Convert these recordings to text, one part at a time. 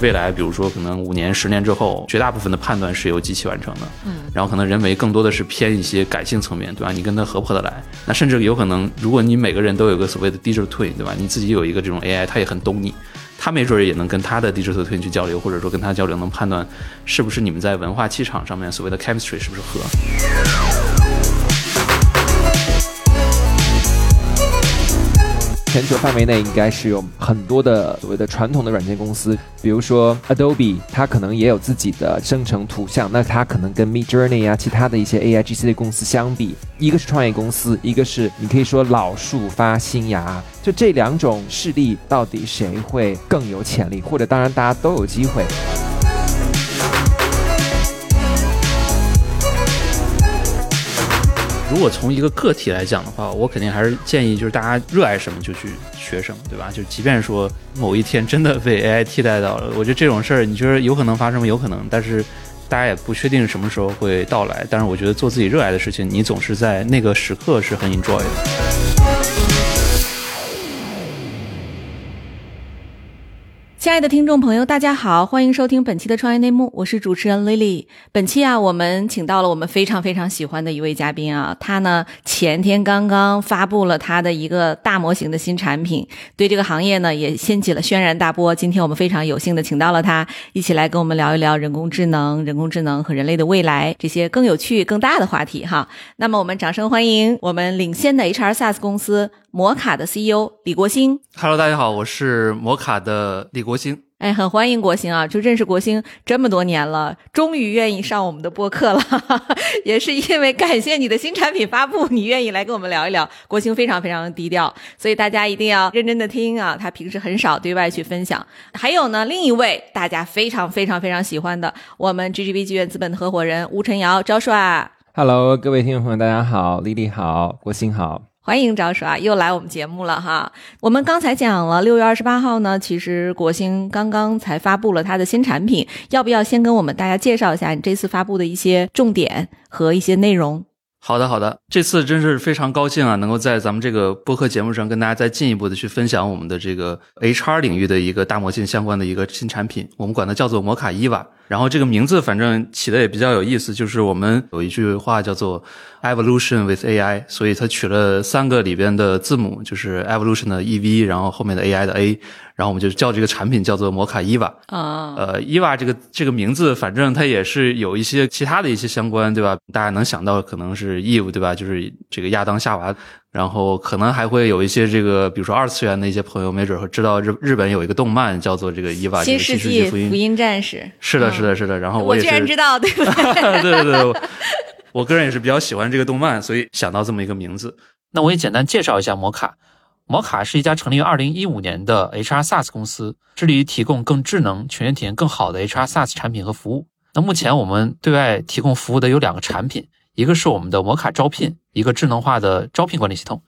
未来比如说可能五年、十年之后，绝大部分的判断是由机器完成的。嗯，然后可能人为更多的是偏一些感性层面，对吧？你跟他合不合得来？那甚至有可能，如果你每个人都有个所谓的 digital twin，对吧？你自己有一个这种 AI，他也很懂你，他没准也能跟他的 digital twin 去交流，或者说跟他交流，能判断是不是你们在文化气场上面所谓的 chemistry 是不是合。全球范围内应该是有很多的所谓的传统的软件公司，比如说 Adobe，它可能也有自己的生成图像，那它可能跟 Mid Journey 啊，其他的一些 AI GC 的公司相比，一个是创业公司，一个是你可以说老树发新芽，就这两种势力到底谁会更有潜力，或者当然大家都有机会。如果从一个个体来讲的话，我肯定还是建议就是大家热爱什么就去学什么，对吧？就即便说某一天真的 被 AI 替代到了，我觉得这种事儿，你觉得有可能发生吗？有可能，但是大家也不确定什么时候会到来。但是我觉得做自己热爱的事情，你总是在那个时刻是很 enjoy 的。亲爱的听众朋友，大家好，欢迎收听本期的创业内幕，我是主持人 Lily。本期啊，我们请到了我们非常非常喜欢的一位嘉宾啊，他呢前天刚刚发布了他的一个大模型的新产品，对这个行业呢也掀起了轩然大波。今天我们非常有幸的请到了他，一起来跟我们聊一聊人工智能、人工智能和人类的未来这些更有趣、更大的话题哈。那么我们掌声欢迎我们领先的 HR SaaS 公司摩卡的 CEO 李国兴。Hello，大家好，我是摩卡的李国兴。哎，很欢迎国兴啊！就认识国兴这么多年了，终于愿意上我们的播客了，也是因为感谢你的新产品发布，你愿意来跟我们聊一聊。国兴非常非常的低调，所以大家一定要认真的听啊，他平时很少对外去分享。还有呢，另一位大家非常非常非常喜欢的，我们 GGB 剧院资本的合伙人吴晨瑶招帅。Hello，各位听众朋友，大家好，丽丽好，国兴好。欢迎张叔啊又来我们节目了哈。我们刚才讲了，六月二十八号呢，其实国兴刚刚才发布了它的新产品，要不要先跟我们大家介绍一下你这次发布的一些重点和一些内容？好的，好的，这次真是非常高兴啊，能够在咱们这个播客节目上跟大家再进一步的去分享我们的这个 HR 领域的一个大模型相关的一个新产品，我们管它叫做摩卡伊娃。然后这个名字反正起的也比较有意思，就是我们有一句话叫做 Evolution with AI，所以它取了三个里边的字母，就是 Evolution 的 EV，然后后面的 AI 的 A，然后我们就叫这个产品叫做摩卡伊娃。啊、呃，伊娃这个这个名字，反正它也是有一些其他的一些相关，对吧？大家能想到可能是 Eve，对吧？就是这个亚当夏娃，然后可能还会有一些这个，比如说二次元的一一些朋友，没准会知道日日本有一个动漫叫做这个伊娃，这新世个世纪福音。战士。是的，嗯是的，是的。然后我也是，居然知道，对不 对？对对对，我我个人也是比较喜欢这个动漫，所以想到这么一个名字。那我也简单介绍一下摩卡。摩卡是一家成立于二零一五年的 HR SaaS 公司，致力于提供更智能、全员体验更好的 HR SaaS 产品和服务。那目前我们对外提供服务的有两个产品，一个是我们的摩卡招聘，一个智能化的招聘管理系统；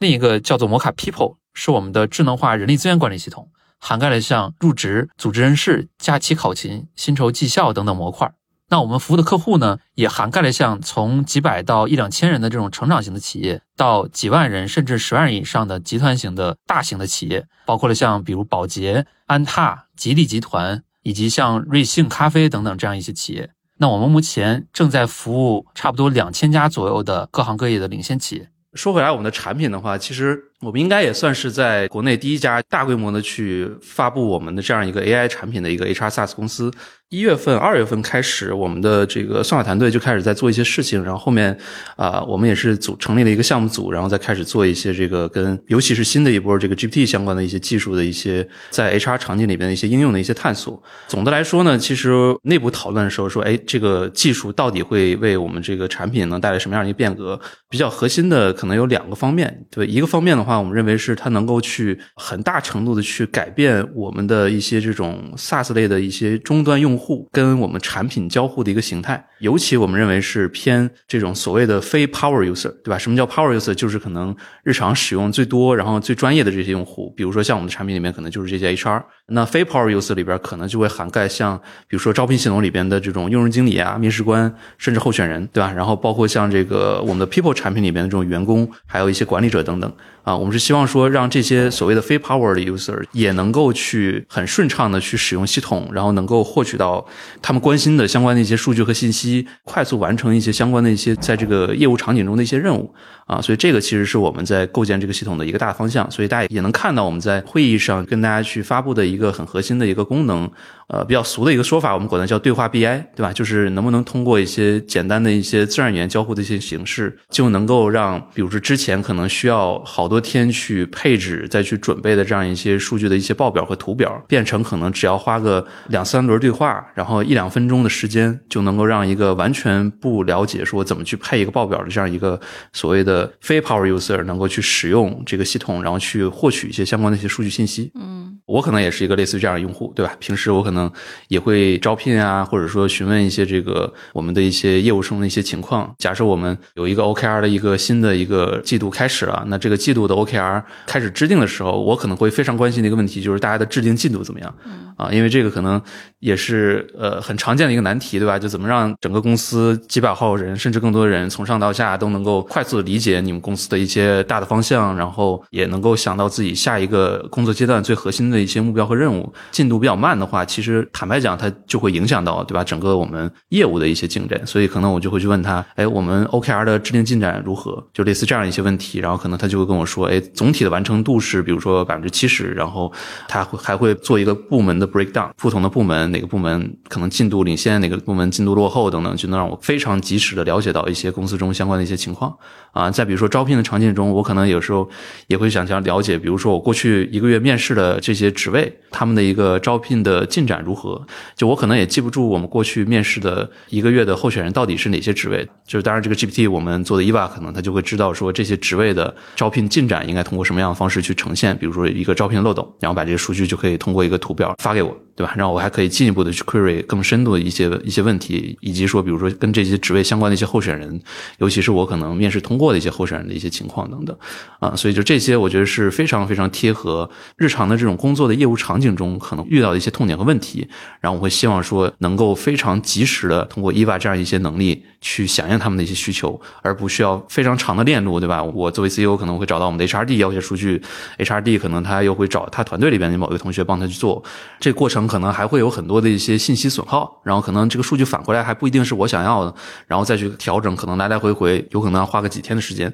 另一个叫做摩卡 People，是我们的智能化人力资源管理系统，涵盖了像入职、组织人事、假期考勤、薪酬绩效等等模块。那我们服务的客户呢，也涵盖了像从几百到一两千人的这种成长型的企业，到几万人甚至十万人以上的集团型的大型的企业，包括了像比如宝洁、安踏、吉利集团，以及像瑞幸咖啡等等这样一些企业。那我们目前正在服务差不多两千家左右的各行各业的领先企业。说回来，我们的产品的话，其实我们应该也算是在国内第一家大规模的去发布我们的这样一个 AI 产品的一个 HR SaaS 公司。一月份、二月份开始，我们的这个算法团队就开始在做一些事情，然后后面啊、我们也是组成立了一个项目组，然后再开始做一些这个跟尤其是新的一波这个 GPT 相关的一些技术的一些在 HR 场景里边的一些应用的一些探索。总的来说呢，其实内部讨论的时候说，哎，这个技术到底会为我们这个产品能带来什么样的一个变革？比较核心的可能有两个方面，对，一个方面的话，话我们认为是它能够去很大程度的去改变我们的一些这种 SaaS 类的一些终端用户跟我们产品交互的一个形态，尤其我们认为是偏这种所谓的非 Power User，对吧？什么叫 Power User？就是可能日常使用最多，然后最专业的这些用户，比如说像我们的产品里面可能就是这些 HR，那非 Power User 里边可能就会涵盖像比如说招聘系统里边的这种用人经理啊、面试官，甚至候选人，对吧？然后包括像这个我们的 People 产品里边的这种员工，还有一些管理者等等啊。我们是希望说让这些所谓的非 power 的 user 也能够去很顺畅的去使用系统，然后能够获取到他们关心的相关的一些数据和信息，快速完成一些相关的一些在这个业务场景中的一些任务啊。所以这个其实是我们在构建这个系统的一个大方向。所以大家也能看到我们在会议上跟大家去发布的一个很核心的一个功能。呃，比较俗的一个说法，我们管它叫对话 BI，对吧？就是能不能通过一些简单的一些自然语言交互的一些形式，就能够让，比如说之前可能需要好多天去配置、再去准备的这样一些数据的一些报表和图表，变成可能只要花个两三轮对话，然后一两分钟的时间，就能够让一个完全不了解说怎么去配一个报表的这样一个所谓的非 power user 能够去使用这个系统，然后去获取一些相关的一些数据信息。嗯，我可能也是一个类似于这样的用户，对吧？平时我可能。也会招聘啊，或者说询问一些这个我们的一些业务生的一些情况。假设我们有一个 OKR 的一个新的一个季度开始了，那这个季度的 OKR 开始制定的时候，我可能会非常关心的一个问题就是大家的制定进度怎么样？啊，因为这个可能也是呃很常见的一个难题，对吧？就怎么让整个公司几百号人甚至更多人从上到下都能够快速的理解你们公司的一些大的方向，然后也能够想到自己下一个工作阶段最核心的一些目标和任务。进度比较慢的话，其实。坦白讲，它就会影响到，对吧？整个我们业务的一些进展，所以可能我就会去问他，哎，我们 OKR 的制定进展如何？就类似这样一些问题，然后可能他就会跟我说，哎，总体的完成度是，比如说百分之七十，然后他会还会做一个部门的 breakdown，不同的部门哪个部门可能进度领先，哪个部门进度落后等等，就能让我非常及时的了解到一些公司中相关的一些情况啊。再比如说招聘的场景中，我可能有时候也会想想了解，比如说我过去一个月面试的这些职位，他们的一个招聘的进展。如何？就我可能也记不住我们过去面试的一个月的候选人到底是哪些职位。就是当然，这个 GPT 我们做的 EVA 可能他就会知道说这些职位的招聘进展应该通过什么样的方式去呈现。比如说一个招聘漏斗，然后把这个数据就可以通过一个图表发给我，对吧？然后我还可以进一步的去 query 更深度的一些一些问题，以及说比如说跟这些职位相关的一些候选人，尤其是我可能面试通过的一些候选人的一些情况等等。啊，所以就这些，我觉得是非常非常贴合日常的这种工做的业务场景中可能遇到的一些痛点和问题。然后我会希望说能够非常及时的通过 EVA 这样一些能力去响应他们的一些需求，而不需要非常长的链路，对吧？我作为 CEO 可能会找到我们的 HRD 要些数据，HRD 可能他又会找他团队里边的某一个同学帮他去做，这个过程可能还会有很多的一些信息损耗，然后可能这个数据反过来还不一定是我想要的，然后再去调整，可能来来回回有可能要花个几天的时间，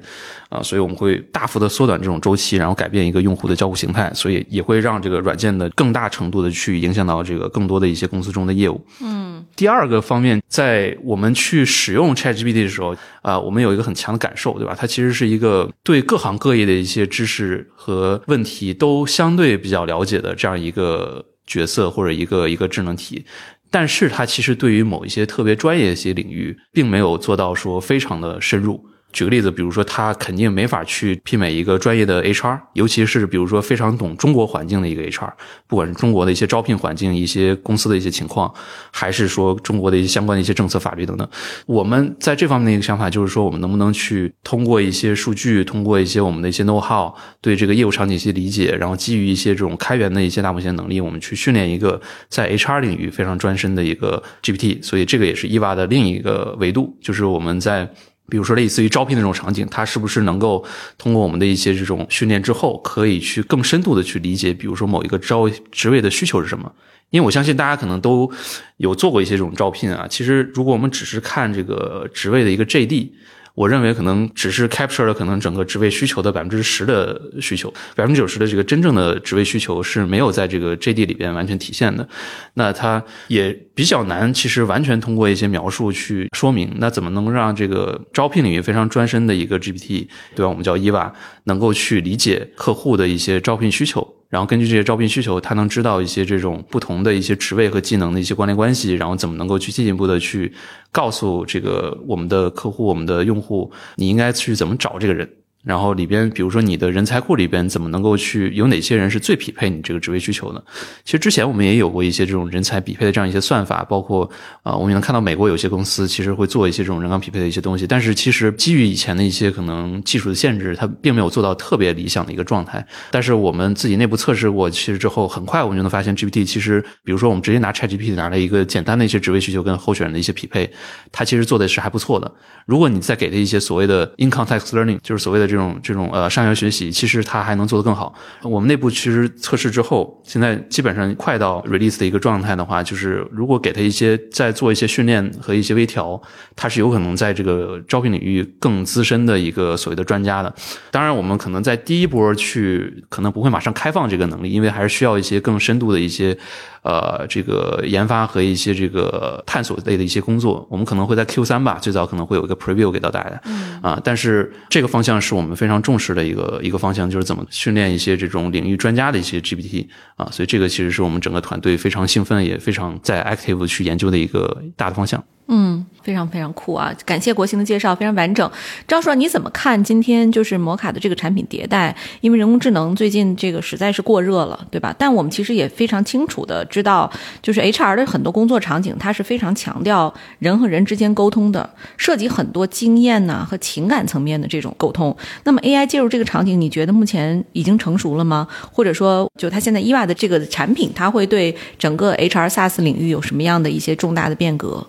啊，所以我们会大幅的缩短这种周期，然后改变一个用户的交互形态，所以也会让这个软件的更大程度的去影响到这个。更多的一些公司中的业务。嗯，第二个方面，在我们去使用 ChatGPT 的时候，啊，我们有一个很强的感受，对吧？它其实是一个对各行各业的一些知识和问题都相对比较了解的这样一个角色或者一个一个智能体，但是它其实对于某一些特别专业的一些领域，并没有做到说非常的深入。举个例子，比如说他肯定没法去媲美一个专业的 HR，尤其是比如说非常懂中国环境的一个 HR，不管是中国的一些招聘环境、一些公司的一些情况，还是说中国的一些相关的一些政策法律等等，我们在这方面的一个想法就是说，我们能不能去通过一些数据，通过一些我们的一些 know how，对这个业务场景一些理解，然后基于一些这种开源的一些大模型能力，我们去训练一个在 HR 领域非常专深的一个 GPT。所以这个也是 EVA 的另一个维度，就是我们在。比如说，类似于招聘那种场景，它是不是能够通过我们的一些这种训练之后，可以去更深度的去理解，比如说某一个招职位的需求是什么？因为我相信大家可能都有做过一些这种招聘啊。其实，如果我们只是看这个职位的一个 JD。我认为可能只是 capture 了可能整个职位需求的百分之十的需求，百分之九十的这个真正的职位需求是没有在这个 JD 里边完全体现的。那它也比较难，其实完全通过一些描述去说明。那怎么能让这个招聘领域非常专深的一个 GPT，对吧？我们叫 EVA，能够去理解客户的一些招聘需求？然后根据这些招聘需求，他能知道一些这种不同的一些职位和技能的一些关联关系，然后怎么能够去进一步的去告诉这个我们的客户、我们的用户，你应该去怎么找这个人。然后里边，比如说你的人才库里边怎么能够去有哪些人是最匹配你这个职位需求的？其实之前我们也有过一些这种人才匹配的这样一些算法，包括啊，我们也能看到美国有些公司其实会做一些这种人岗匹配的一些东西。但是其实基于以前的一些可能技术的限制，它并没有做到特别理想的一个状态。但是我们自己内部测试过，其实之后很快我们就能发现，GPT 其实，比如说我们直接拿 ChatGPT 拿了一个简单的一些职位需求跟候选人的一些匹配，它其实做的是还不错的。如果你再给它一些所谓的 in context learning，就是所谓的这这种这种呃上游学习，其实它还能做得更好。我们内部其实测试之后，现在基本上快到 release 的一个状态的话，就是如果给他一些再做一些训练和一些微调，他是有可能在这个招聘领域更资深的一个所谓的专家的。当然，我们可能在第一波去可能不会马上开放这个能力，因为还是需要一些更深度的一些。呃，这个研发和一些这个探索类的一些工作，我们可能会在 Q 三吧，最早可能会有一个 preview 给到大家。嗯啊，但是这个方向是我们我们非常重视的一个一个方向，就是怎么训练一些这种领域专家的一些 GPT 啊，所以这个其实是我们整个团队非常兴奋，也非常在 active 去研究的一个大的方向。嗯，非常非常酷啊！感谢国兴的介绍，非常完整。张硕，你怎么看今天就是摩卡的这个产品迭代？因为人工智能最近这个实在是过热了，对吧？但我们其实也非常清楚的知道，就是 HR 的很多工作场景，它是非常强调人和人之间沟通的，涉及很多经验呐和情感层面的这种沟通。那么 AI 介入这个场景，你觉得目前已经成熟了吗？或者说，就它现在 EVA 的这个产品，它会对整个 HR SaaS 领域有什么样的一些重大的变革？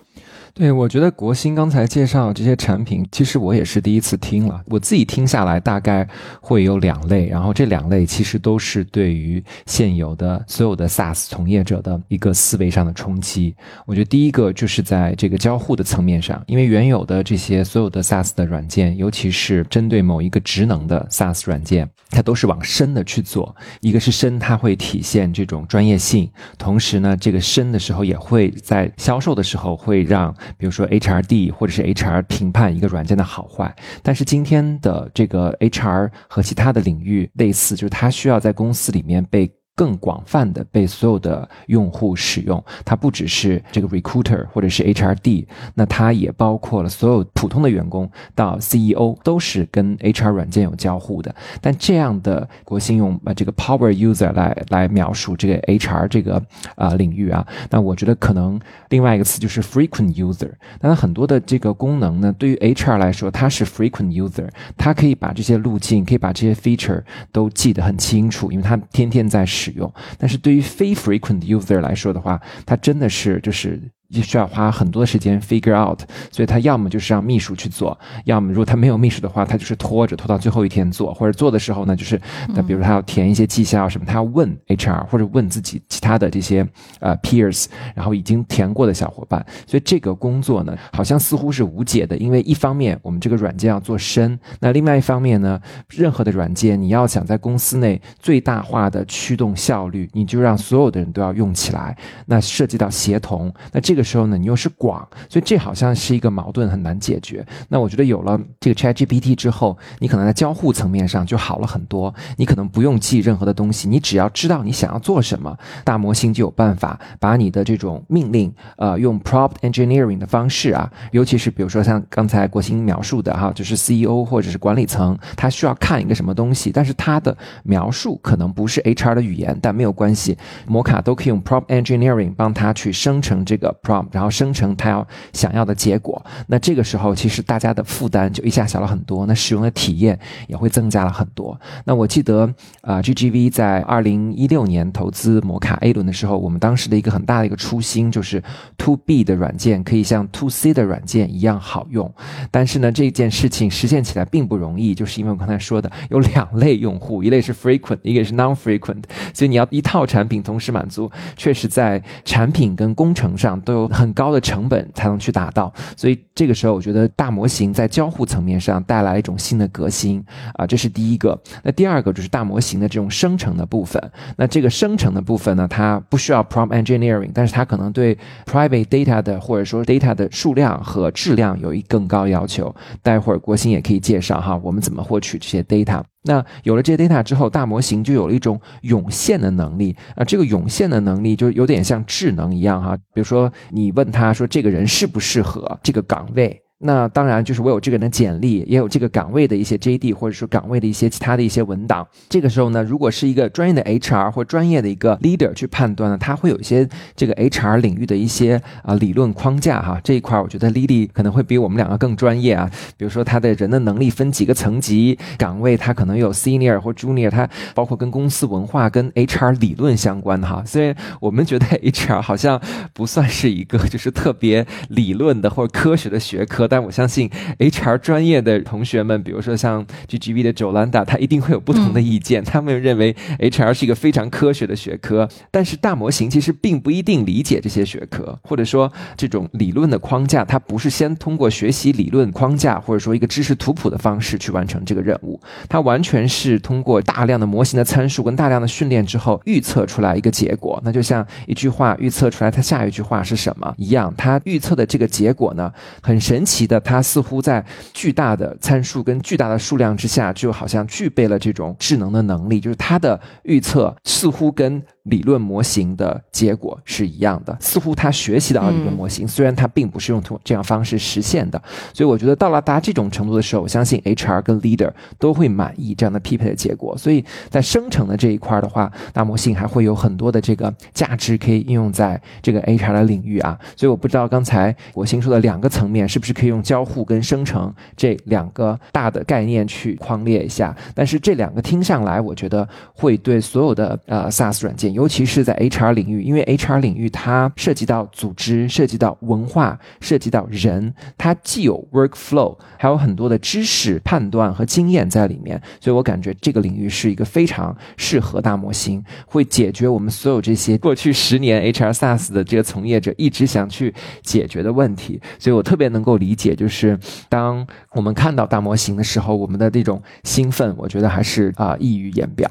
对，我觉得国兴刚才介绍这些产品，其实我也是第一次听了。我自己听下来，大概会有两类，然后这两类其实都是对于现有的所有的 SaaS 从业者的一个思维上的冲击。我觉得第一个就是在这个交互的层面上，因为原有的这些所有的 SaaS 的软件，尤其是针对某一个职能的 SaaS 软件，它都是往深的去做。一个是深，它会体现这种专业性，同时呢，这个深的时候也会在销售的时候会让。比如说 HRD 或者是 HR 评判一个软件的好坏，但是今天的这个 HR 和其他的领域类似，就是它需要在公司里面被。更广泛的被所有的用户使用，它不只是这个 recruiter 或者是 HRD，那它也包括了所有普通的员工到 CEO 都是跟 HR 软件有交互的。但这样的国信用呃这个 power user 来来描述这个 HR 这个啊领域啊，那我觉得可能另外一个词就是 frequent user。那很多的这个功能呢，对于 HR 来说，它是 frequent user，它可以把这些路径，可以把这些 feature 都记得很清楚，因为它天天在使。使用，但是对于非 frequent user 来说的话，它真的是就是。就需要花很多的时间 figure out，所以他要么就是让秘书去做，要么如果他没有秘书的话，他就是拖着拖到最后一天做，或者做的时候呢，就是那比如他要填一些绩效什么，他要问 HR 或者问自己其他的这些呃 peers，然后已经填过的小伙伴，所以这个工作呢，好像似乎是无解的，因为一方面我们这个软件要做深，那另外一方面呢，任何的软件你要想在公司内最大化的驱动效率，你就让所有的人都要用起来，那涉及到协同，那这。这这个时候呢，你又是广，所以这好像是一个矛盾，很难解决。那我觉得有了这个 Chat GPT 之后，你可能在交互层面上就好了很多。你可能不用记任何的东西，你只要知道你想要做什么，大模型就有办法把你的这种命令，呃，用 Prompt Engineering 的方式啊，尤其是比如说像刚才国兴描述的哈，就是 CEO 或者是管理层，他需要看一个什么东西，但是他的描述可能不是 HR 的语言，但没有关系，摩卡都可以用 Prompt Engineering 帮他去生成这个。prompt，然后生成他要想要的结果。那这个时候，其实大家的负担就一下小了很多，那使用的体验也会增加了很多。那我记得啊，GGV 在二零一六年投资摩卡 A 轮的时候，我们当时的一个很大的一个初心就是 To B 的软件可以像 To C 的软件一样好用。但是呢，这件事情实现起来并不容易，就是因为我刚才说的有两类用户，一类是 frequent，一个是 non-frequent，所以你要一套产品同时满足，确实在产品跟工程上都。有很高的成本才能去达到，所以这个时候我觉得大模型在交互层面上带来一种新的革新啊，这是第一个。那第二个就是大模型的这种生成的部分。那这个生成的部分呢，它不需要 prompt engineering，但是它可能对 private data 的或者说 data 的数量和质量有一更高要求。待会儿国兴也可以介绍哈，我们怎么获取这些 data。那有了这些 data 之后，大模型就有了一种涌现的能力啊，这个涌现的能力就有点像智能一样哈，比如说你问他说这个人适不适合这个岗位。那当然，就是我有这个人的简历，也有这个岗位的一些 JD，或者说岗位的一些其他的一些文档。这个时候呢，如果是一个专业的 HR 或专业的一个 leader 去判断呢，他会有一些这个 HR 领域的一些啊理论框架哈。这一块我觉得 Lily 可能会比我们两个更专业啊。比如说他的人的能力分几个层级，岗位他可能有 senior 或 junior，他包括跟公司文化、跟 HR 理论相关的哈。所以我们觉得 HR 好像不算是一个就是特别理论的或者科学的学科。合，但我相信 HR 专业的同学们，比如说像 GGB 的 Jolanda，他一定会有不同的意见。他们认为 HR 是一个非常科学的学科，但是大模型其实并不一定理解这些学科，或者说这种理论的框架，它不是先通过学习理论框架或者说一个知识图谱的方式去完成这个任务，它完全是通过大量的模型的参数跟大量的训练之后预测出来一个结果。那就像一句话预测出来它下一句话是什么一样，它预测的这个结果呢，很神奇的，它似乎在巨大的参数跟巨大的数量之下，就好像具备了这种智能的能力，就是它的预测似乎跟。理论模型的结果是一样的，似乎他学习到了理论模型，虽然他并不是用通这样方式实现的，所以我觉得到了达这种程度的时候，我相信 HR 跟 Leader 都会满意这样的匹配的结果。所以在生成的这一块的话，大模型还会有很多的这个价值可以应用在这个 HR 的领域啊。所以我不知道刚才我新说的两个层面是不是可以用交互跟生成这两个大的概念去框列一下，但是这两个听上来，我觉得会对所有的呃 SaaS 软件。尤其是在 HR 领域，因为 HR 领域它涉及到组织、涉及到文化、涉及到人，它既有 workflow，还有很多的知识判断和经验在里面，所以我感觉这个领域是一个非常适合大模型，会解决我们所有这些 过去十年 HR SaaS 的这个从业者一直想去解决的问题。所以我特别能够理解，就是当我们看到大模型的时候，我们的这种兴奋，我觉得还是啊溢于言表。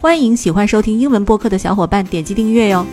欢迎喜欢收听英文播客的小伙伴点击订阅哟。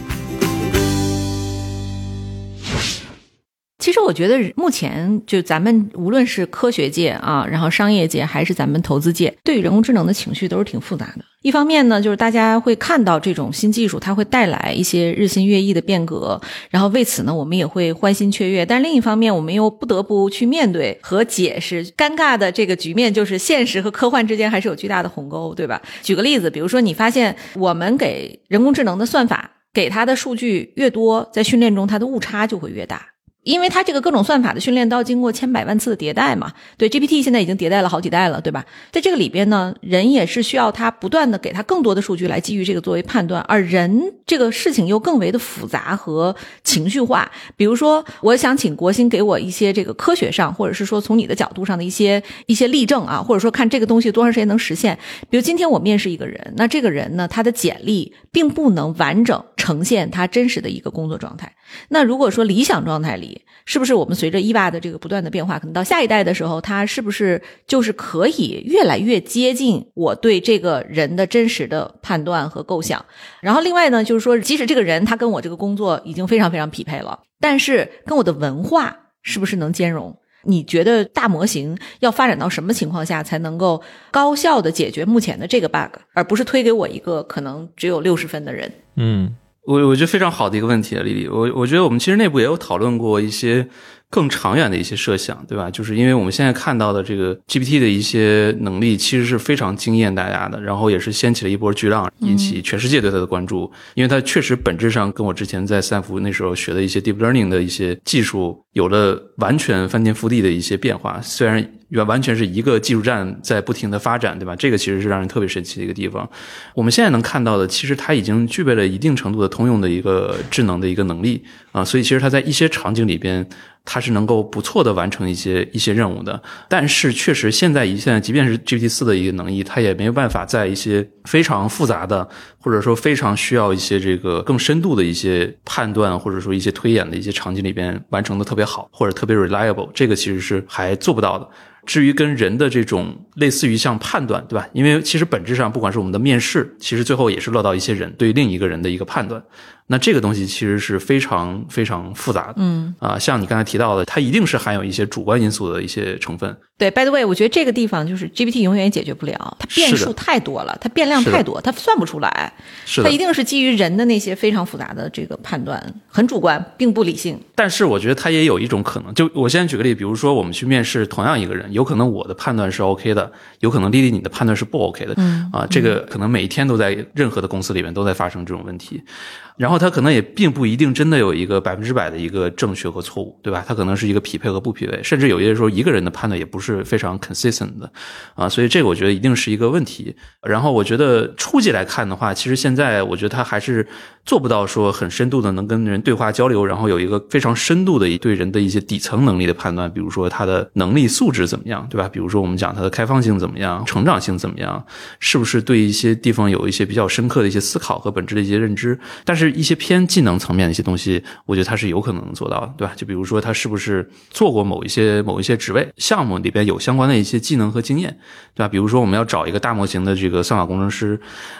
其实我觉得，目前就咱们无论是科学界啊，然后商业界，还是咱们投资界，对于人工智能的情绪都是挺复杂的。一方面呢，就是大家会看到这种新技术，它会带来一些日新月异的变革，然后为此呢，我们也会欢欣雀跃。但另一方面，我们又不得不去面对和解释尴尬的这个局面，就是现实和科幻之间还是有巨大的鸿沟，对吧？举个例子，比如说你发现我们给人工智能的算法给它的数据越多，在训练中它的误差就会越大。因为它这个各种算法的训练都要经过千百万次的迭代嘛，对 GPT 现在已经迭代了好几代了，对吧？在这个里边呢，人也是需要它不断的给它更多的数据来基于这个作为判断，而人这个事情又更为的复杂和情绪化。比如说，我想请国兴给我一些这个科学上，或者是说从你的角度上的一些一些例证啊，或者说看这个东西多长时间能实现。比如今天我面试一个人，那这个人呢，他的简历并不能完整呈现他真实的一个工作状态。那如果说理想状态里，是不是我们随着伊娃的这个不断的变化，可能到下一代的时候，它是不是就是可以越来越接近我对这个人的真实的判断和构想？然后另外呢，就是说，即使这个人他跟我这个工作已经非常非常匹配了，但是跟我的文化是不是能兼容？你觉得大模型要发展到什么情况下才能够高效的解决目前的这个 bug，而不是推给我一个可能只有六十分的人？嗯。我我觉得非常好的一个问题啊，丽丽，我我觉得我们其实内部也有讨论过一些更长远的一些设想，对吧？就是因为我们现在看到的这个 GPT 的一些能力，其实是非常惊艳大家的，然后也是掀起了一波巨浪，引起全世界对它的关注，因为它确实本质上跟我之前在斯坦福那时候学的一些 deep learning 的一些技术有了完全翻天覆地的一些变化，虽然。完完全是一个技术站在不停的发展，对吧？这个其实是让人特别神奇的一个地方。我们现在能看到的，其实它已经具备了一定程度的通用的一个智能的一个能力啊，所以其实它在一些场景里边。它是能够不错的完成一些一些任务的，但是确实现在一现在即便是 GPT 四的一个能力，它也没有办法在一些非常复杂的或者说非常需要一些这个更深度的一些判断或者说一些推演的一些场景里边完成的特别好或者特别 reliable，这个其实是还做不到的。至于跟人的这种类似于像判断，对吧？因为其实本质上不管是我们的面试，其实最后也是落到一些人对另一个人的一个判断。那这个东西其实是非常非常复杂的，嗯啊，像你刚才提到的，它一定是含有一些主观因素的一些成分。对，by the way，我觉得这个地方就是 GPT 永远也解决不了，它变数太多了，它变量太多，它算不出来。是它一定是基于人的那些非常复杂的这个判断，很主观，并不理性。但是我觉得它也有一种可能，就我现在举个例，比如说我们去面试同样一个人，有可能我的判断是 OK 的，有可能丽丽你的判断是不 OK 的。嗯啊，这个可能每一天都在任何的公司里面都在发生这种问题。然后它可能也并不一定真的有一个百分之百的一个正确和错误，对吧？它可能是一个匹配和不匹配，甚至有些时候一个人的判断也不是非常 consistent 的，啊，所以这个我觉得一定是一个问题。然后我觉得初级来看的话，其实现在我觉得它还是做不到说很深度的能跟人对话交流，然后有一个非常深度的对人的一些底层能力的判断，比如说他的能力素质怎么样，对吧？比如说我们讲他的开放性怎么样，成长性怎么样，是不是对一些地方有一些比较深刻的一些思考和本质的一些认知，但是一一些偏技能层面的一些东西，我觉得他是有可能能做到的，对吧？就比如说他是不是做过某一些某一些职位项目里边有相关的一些技能和经验，对吧？比如说我们要找一个大模型的这个算法工程师，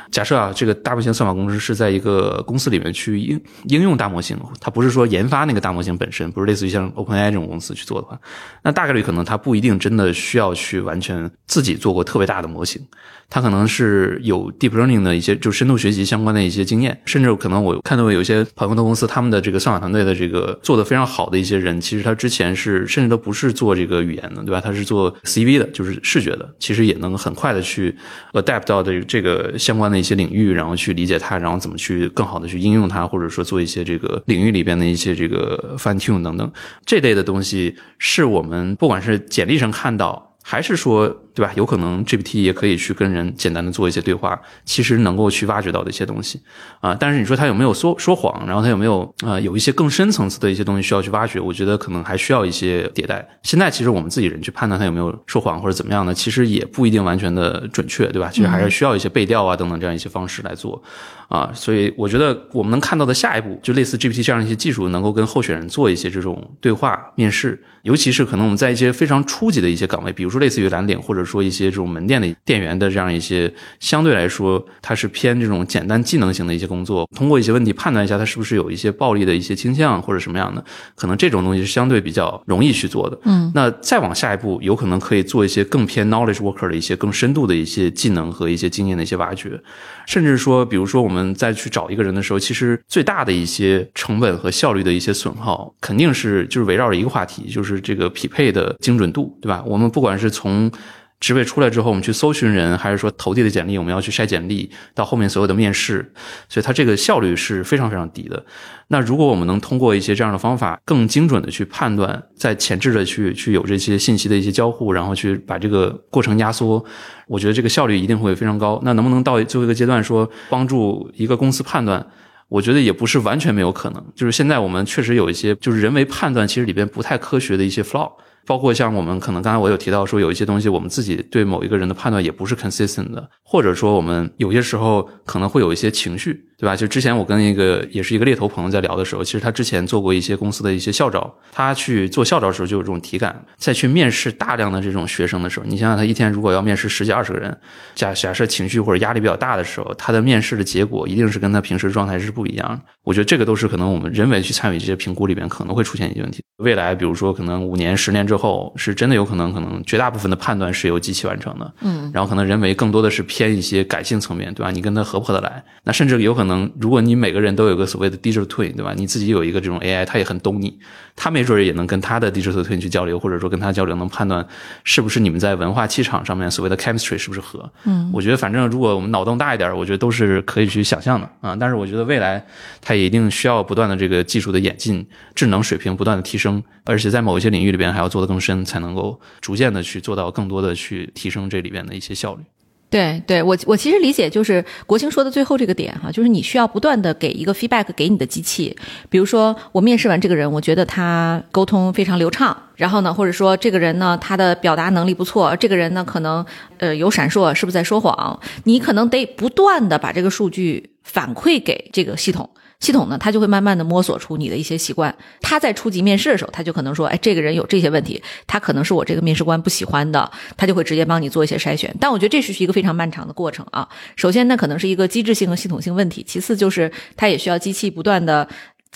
假设啊，这个大模型算法工程师是在一个公司里面去应应用大模型，他不是说研发那个大模型本身，不是类似于像 OpenAI 这种公司去做的话，那大概率可能他不一定真的需要去完全自己做过特别大的模型。他可能是有 deep learning 的一些，就深度学习相关的一些经验，甚至可能我看到有些朋友的公司，他们的这个算法团队的这个做的非常好的一些人，其实他之前是甚至都不是做这个语言的，对吧？他是做 CV 的，就是视觉的，其实也能很快的去 adapt 到的这个相关的一些领域，然后去理解它，然后怎么去更好的去应用它，或者说做一些这个领域里边的一些这个 fine tune 等等这类的东西，是我们不管是简历上看到。还是说，对吧？有可能 GPT 也可以去跟人简单的做一些对话，其实能够去挖掘到的一些东西啊。但是你说他有没有说说谎，然后他有没有啊有一些更深层次的一些东西需要去挖掘？我觉得可能还需要一些迭代。现在其实我们自己人去判断他有没有说谎或者怎么样呢，其实也不一定完全的准确，对吧？其实还是需要一些背调啊等等这样一些方式来做啊。所以我觉得我们能看到的下一步，就类似 GPT 这样一些技术，能够跟候选人做一些这种对话面试，尤其是可能我们在一些非常初级的一些岗位，比如说。类似于蓝领，或者说一些这种门店的店员的这样一些，相对来说，它是偏这种简单技能型的一些工作。通过一些问题判断一下，它是不是有一些暴力的一些倾向或者什么样的，可能这种东西是相对比较容易去做的。嗯，那再往下一步，有可能可以做一些更偏 knowledge worker 的一些更深度的一些技能和一些经验的一些挖掘，甚至说，比如说我们再去找一个人的时候，其实最大的一些成本和效率的一些损耗，肯定是就是围绕着一个话题，就是这个匹配的精准度，对吧？我们不管是从职位出来之后，我们去搜寻人，还是说投递的简历，我们要去筛简历，到后面所有的面试，所以它这个效率是非常非常低的。那如果我们能通过一些这样的方法，更精准的去判断，在前置的去去有这些信息的一些交互，然后去把这个过程压缩，我觉得这个效率一定会非常高。那能不能到最后一个阶段说帮助一个公司判断？我觉得也不是完全没有可能。就是现在我们确实有一些就是人为判断，其实里边不太科学的一些 flaw。包括像我们可能刚才我有提到说有一些东西我们自己对某一个人的判断也不是 consistent 的，或者说我们有些时候可能会有一些情绪，对吧？就之前我跟一个也是一个猎头朋友在聊的时候，其实他之前做过一些公司的一些校招，他去做校招的时候就有这种体感。再去面试大量的这种学生的时候，你想想他一天如果要面试十几二十个人，假假设情绪或者压力比较大的时候，他的面试的结果一定是跟他平时状态是不一样的。我觉得这个都是可能我们人为去参与这些评估里边可能会出现一些问题。未来比如说可能五年十年之后是真的有可能，可能绝大部分的判断是由机器完成的，嗯，然后可能人为更多的是偏一些感性层面，对吧？你跟他合不合得来？那甚至有可能，如果你每个人都有个所谓的 digital twin，对吧？你自己有一个这种 AI，他也很懂你，他没准也能跟他的 digital twin 去交流，或者说跟他交流，能判断是不是你们在文化气场上面所谓的 chemistry 是不是合？嗯，我觉得反正如果我们脑洞大一点，我觉得都是可以去想象的啊。但是我觉得未来它也一定需要不断的这个技术的演进，智能水平不断的提升，而且在某一些领域里边还要做得更深，才能够逐渐的去做到更多的去提升这里边的一些效率。对对，我我其实理解就是国清说的最后这个点哈，就是你需要不断的给一个 feedback 给你的机器，比如说我面试完这个人，我觉得他沟通非常流畅，然后呢，或者说这个人呢他的表达能力不错，这个人呢可能呃有闪烁，是不是在说谎？你可能得不断的把这个数据反馈给这个系统。系统呢，它就会慢慢的摸索出你的一些习惯。他在初级面试的时候，他就可能说，哎，这个人有这些问题，他可能是我这个面试官不喜欢的，他就会直接帮你做一些筛选。但我觉得这是一个非常漫长的过程啊。首先，那可能是一个机制性和系统性问题；其次，就是它也需要机器不断的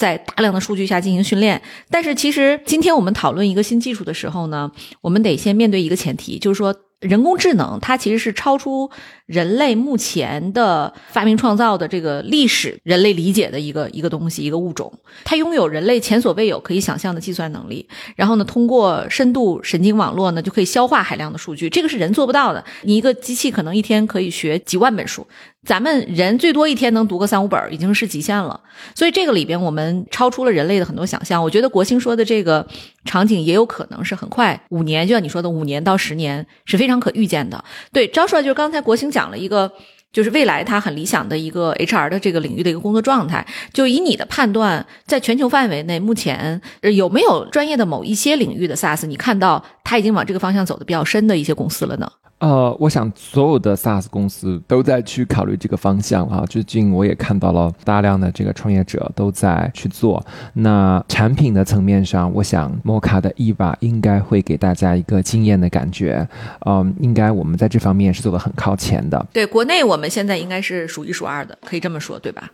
在大量的数据下进行训练。但是，其实今天我们讨论一个新技术的时候呢，我们得先面对一个前提，就是说。人工智能，它其实是超出人类目前的发明创造的这个历史，人类理解的一个一个东西，一个物种。它拥有人类前所未有可以想象的计算能力，然后呢，通过深度神经网络呢，就可以消化海量的数据，这个是人做不到的。你一个机器可能一天可以学几万本书。咱们人最多一天能读个三五本，已经是极限了。所以这个里边，我们超出了人类的很多想象。我觉得国兴说的这个场景也有可能是很快，五年，就像你说的，五年到十年是非常可预见的。对，招出来就是刚才国兴讲了一个，就是未来他很理想的一个 HR 的这个领域的一个工作状态。就以你的判断，在全球范围内，目前有没有专业的某一些领域的 SaaS，你看到他已经往这个方向走的比较深的一些公司了呢？呃，我想所有的 SaaS 公司都在去考虑这个方向啊。最近我也看到了大量的这个创业者都在去做。那产品的层面上，我想摩卡的 EVA 应该会给大家一个惊艳的感觉。嗯，应该我们在这方面是做的很靠前的。对，国内我们现在应该是数一数二的，可以这么说，对吧？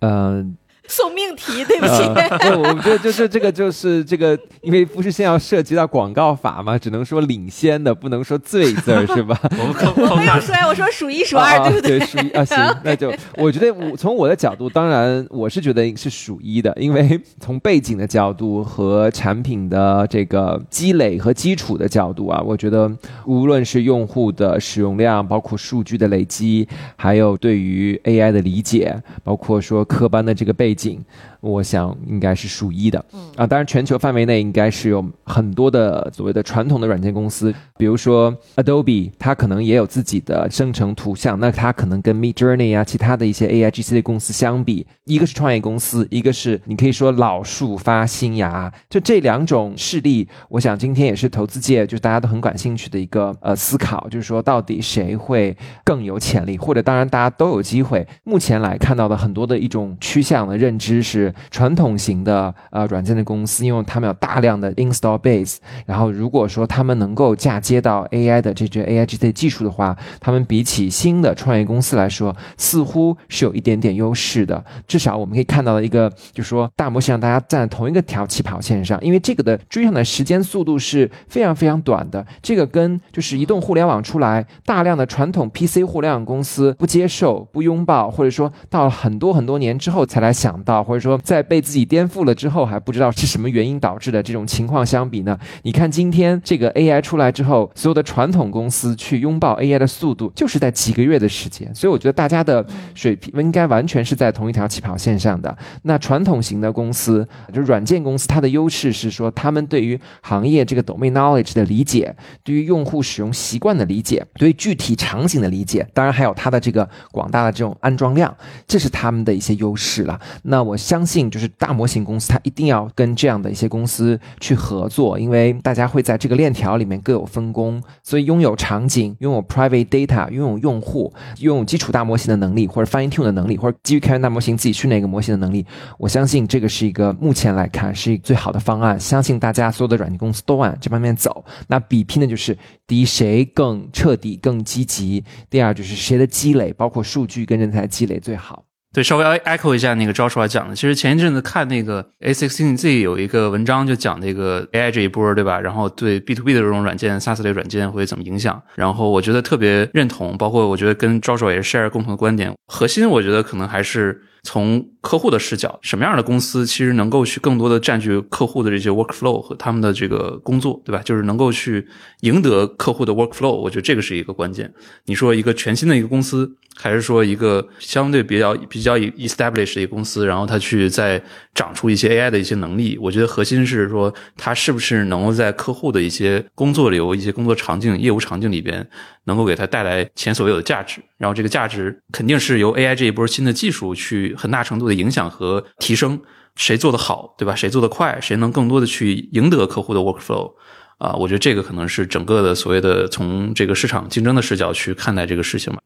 嗯。送命题，对不起。对，我觉得就是这个，就是这个，因为不是现在要涉及到广告法嘛，只能说领先的，不能说最字儿，是吧？我们我没有说呀，我说数一数二，对不对对？数一啊，行，那就 我觉得我从我的角度，当然我是觉得是数一的，因为从背景的角度和产品的这个积累和基础的角度啊，我觉得无论是用户的使用量，包括数据的累积，还有对于 AI 的理解，包括说科班的这个背景。景，我想应该是数一的，嗯。啊，当然全球范围内应该是有很多的所谓的传统的软件公司，比如说 Adobe，它可能也有自己的生成图像，那它可能跟 Mid Journey 啊，其他的一些 A I G C 的公司相比，一个是创业公司，一个是你可以说老树发新芽，就这两种势力，我想今天也是投资界就是大家都很感兴趣的一个呃思考，就是说到底谁会更有潜力，或者当然大家都有机会，目前来看到的很多的一种趋向的认。认知是传统型的呃软件的公司，因为他们有大量的 install base，然后如果说他们能够嫁接到 AI 的这些 AI 这些技术的话，他们比起新的创业公司来说，似乎是有一点点优势的。至少我们可以看到的一个，就是说大模型让大家站在同一个条起跑线上，因为这个的追上的时间速度是非常非常短的。这个跟就是移动互联网出来，大量的传统 PC 互联网公司不接受、不拥抱，或者说到了很多很多年之后才来想。到或者说在被自己颠覆了之后还不知道是什么原因导致的这种情况相比呢？你看今天这个 AI 出来之后，所有的传统公司去拥抱 AI 的速度就是在几个月的时间，所以我觉得大家的水平应该完全是在同一条起跑线上的。那传统型的公司，就软件公司，它的优势是说他们对于行业这个 domain knowledge 的理解，对于用户使用习惯的理解，对具体场景的理解，当然还有它的这个广大的这种安装量，这是他们的一些优势了。那我相信，信就是大模型公司，它一定要跟这样的一些公司去合作，因为大家会在这个链条里面各有分工，所以拥有场景、拥有 private data、拥有用户、拥有基础大模型的能力，或者 fine tune 的能力，或者基于开源大模型自己训练一个模型的能力，我相信这个是一个目前来看是一个最好的方案。相信大家所有的软件公司都往这方面走。那比拼的就是第一，谁更彻底、更积极；第二，就是谁的积累，包括数据跟人才积累最好。对，稍微 echo 一下那个招手啊讲的。其实前一阵子看那个 A16Z 有一个文章，就讲那个 AI 这一波，对吧？然后对 B to B 的这种软件、SaaS 类软件会怎么影响？然后我觉得特别认同，包括我觉得跟招手也是 share 共同的观点。核心我觉得可能还是。从客户的视角，什么样的公司其实能够去更多的占据客户的这些 workflow 和他们的这个工作，对吧？就是能够去赢得客户的 workflow，我觉得这个是一个关键。你说一个全新的一个公司，还是说一个相对比较比较 establish 的一个公司，然后它去再长出一些 AI 的一些能力，我觉得核心是说它是不是能够在客户的一些工作流、一些工作场景、业务场景里边。能够给它带来前所未有的价值，然后这个价值肯定是由 AI 这一波新的技术去很大程度的影响和提升。谁做的好，对吧？谁做的快，谁能更多的去赢得客户的 workflow 啊？我觉得这个可能是整个的所谓的从这个市场竞争的视角去看待这个事情嘛。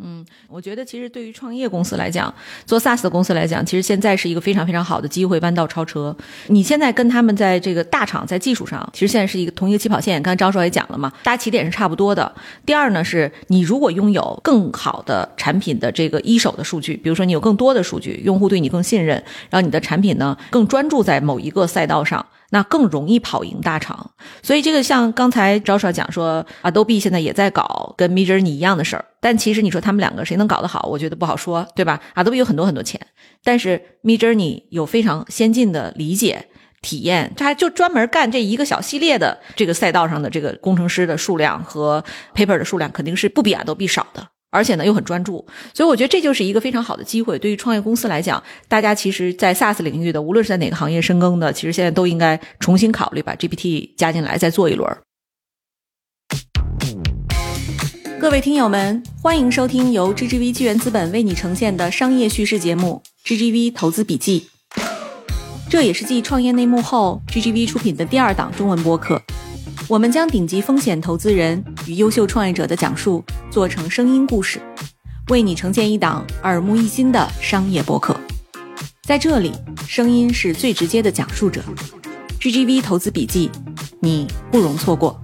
嗯，我觉得其实对于创业公司来讲，做 SaaS 的公司来讲，其实现在是一个非常非常好的机会，弯道超车。你现在跟他们在这个大厂在技术上，其实现在是一个同一个起跑线。刚才张硕也讲了嘛，大家起点是差不多的。第二呢，是你如果拥有更好的产品的这个一手的数据，比如说你有更多的数据，用户对你更信任，然后你的产品呢更专注在某一个赛道上。那更容易跑赢大厂，所以这个像刚才赵少讲说，Adobe 现在也在搞跟 Midjourney 一样的事儿，但其实你说他们两个谁能搞得好，我觉得不好说，对吧？Adobe 有很多很多钱，但是 Midjourney 有非常先进的理解体验，他就专门干这一个小系列的这个赛道上的这个工程师的数量和 paper 的数量肯定是不比 Adobe 少的。而且呢，又很专注，所以我觉得这就是一个非常好的机会。对于创业公司来讲，大家其实，在 SaaS 领域的，无论是在哪个行业深耕的，其实现在都应该重新考虑把 GPT 加进来，再做一轮。各位听友们，欢迎收听由 GGV 纪源资本为你呈现的商业叙事节目《GGV 投资笔记》，这也是继创业内幕后，GGV 出品的第二档中文播客。我们将顶级风险投资人与优秀创业者的讲述做成声音故事，为你呈现一档耳目一新的商业博客。在这里，声音是最直接的讲述者。GGV 投资笔记，你不容错过。